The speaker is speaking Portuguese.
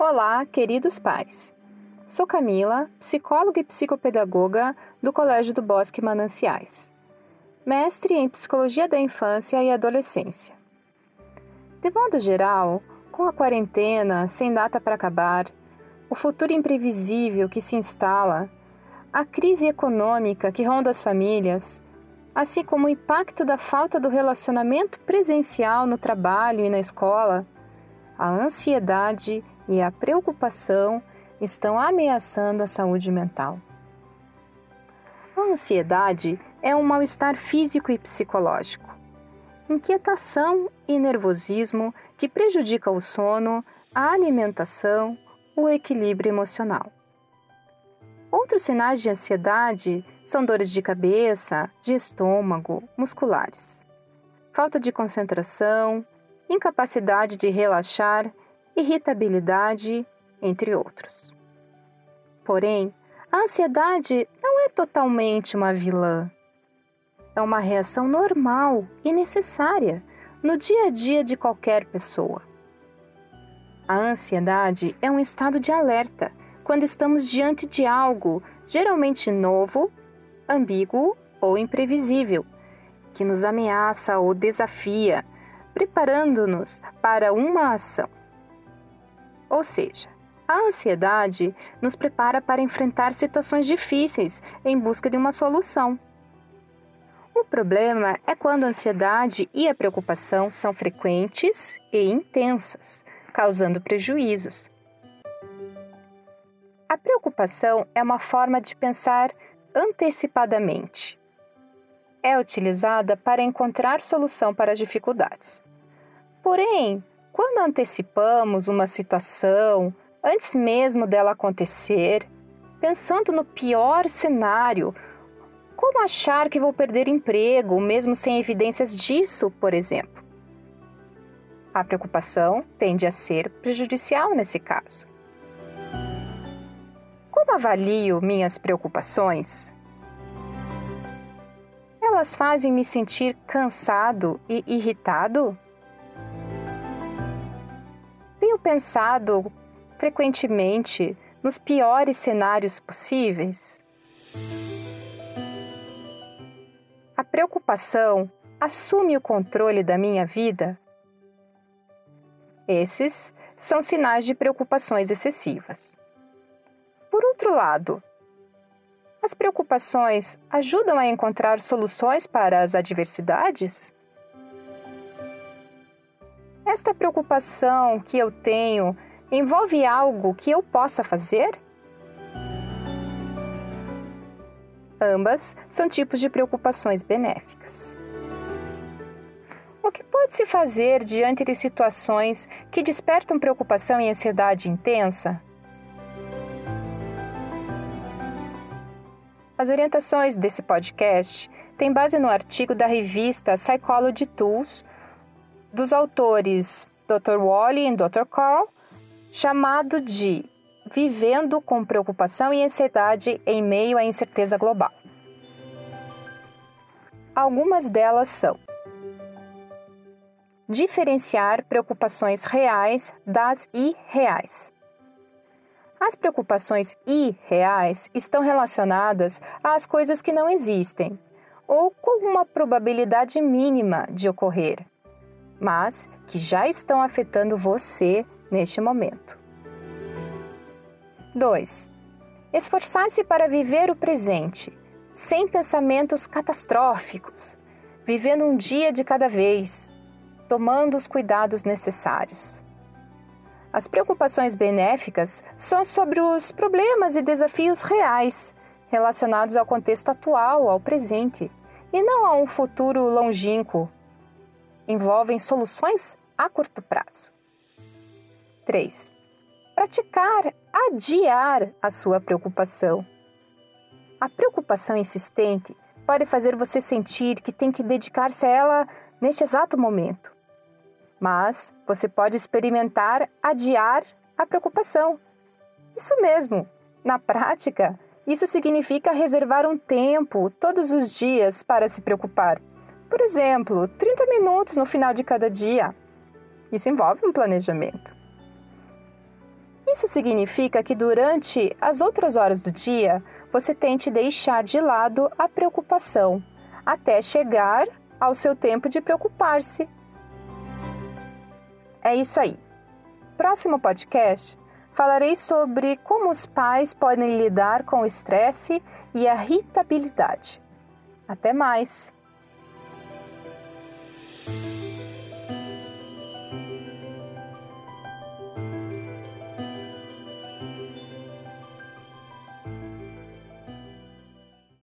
Olá, queridos pais. Sou Camila, psicóloga e psicopedagoga do Colégio do Bosque Mananciais, mestre em Psicologia da Infância e Adolescência. De modo geral, com a quarentena sem data para acabar, o futuro imprevisível que se instala, a crise econômica que ronda as famílias, assim como o impacto da falta do relacionamento presencial no trabalho e na escola, a ansiedade e a preocupação estão ameaçando a saúde mental. A ansiedade é um mal-estar físico e psicológico, inquietação e nervosismo que prejudica o sono, a alimentação, o equilíbrio emocional. Outros sinais de ansiedade são dores de cabeça, de estômago, musculares, falta de concentração, incapacidade de relaxar, irritabilidade, entre outros. Porém, a ansiedade não é totalmente uma vilã. É uma reação normal e necessária no dia a dia de qualquer pessoa. A ansiedade é um estado de alerta quando estamos diante de algo geralmente novo, ambíguo ou imprevisível, que nos ameaça ou desafia, preparando-nos para uma ação. Ou seja, a ansiedade nos prepara para enfrentar situações difíceis em busca de uma solução. O problema é quando a ansiedade e a preocupação são frequentes e intensas, causando prejuízos. A preocupação é uma forma de pensar antecipadamente. É utilizada para encontrar solução para as dificuldades. Porém, quando antecipamos uma situação antes mesmo dela acontecer, pensando no pior cenário, como achar que vou perder emprego, mesmo sem evidências disso, por exemplo? A preocupação tende a ser prejudicial nesse caso. Como avalio minhas preocupações? Elas fazem me sentir cansado e irritado? Tenho pensado frequentemente nos piores cenários possíveis? A preocupação assume o controle da minha vida? Esses são sinais de preocupações excessivas. Por outro lado, as preocupações ajudam a encontrar soluções para as adversidades? Esta preocupação que eu tenho envolve algo que eu possa fazer? Ambas são tipos de preocupações benéficas. O que pode se fazer diante de situações que despertam preocupação e ansiedade intensa? As orientações desse podcast têm base no artigo da revista Psychology Tools dos autores Dr. Wally e Dr. Carl, chamado de Vivendo com Preocupação e Ansiedade em Meio à Incerteza Global. Algumas delas são: diferenciar preocupações reais das irreais. As preocupações irreais estão relacionadas às coisas que não existem ou com uma probabilidade mínima de ocorrer, mas que já estão afetando você neste momento. 2. Esforçar-se para viver o presente, sem pensamentos catastróficos, vivendo um dia de cada vez, tomando os cuidados necessários. As preocupações benéficas são sobre os problemas e desafios reais, relacionados ao contexto atual, ao presente, e não a um futuro longínquo envolvem soluções a curto prazo. 3. Praticar adiar a sua preocupação. A preocupação insistente pode fazer você sentir que tem que dedicar-se a ela neste exato momento. Mas você pode experimentar adiar a preocupação. Isso mesmo, na prática, isso significa reservar um tempo todos os dias para se preocupar por exemplo, 30 minutos no final de cada dia. Isso envolve um planejamento. Isso significa que durante as outras horas do dia, você tente deixar de lado a preocupação até chegar ao seu tempo de preocupar-se. É isso aí. Próximo podcast falarei sobre como os pais podem lidar com o estresse e a irritabilidade. Até mais!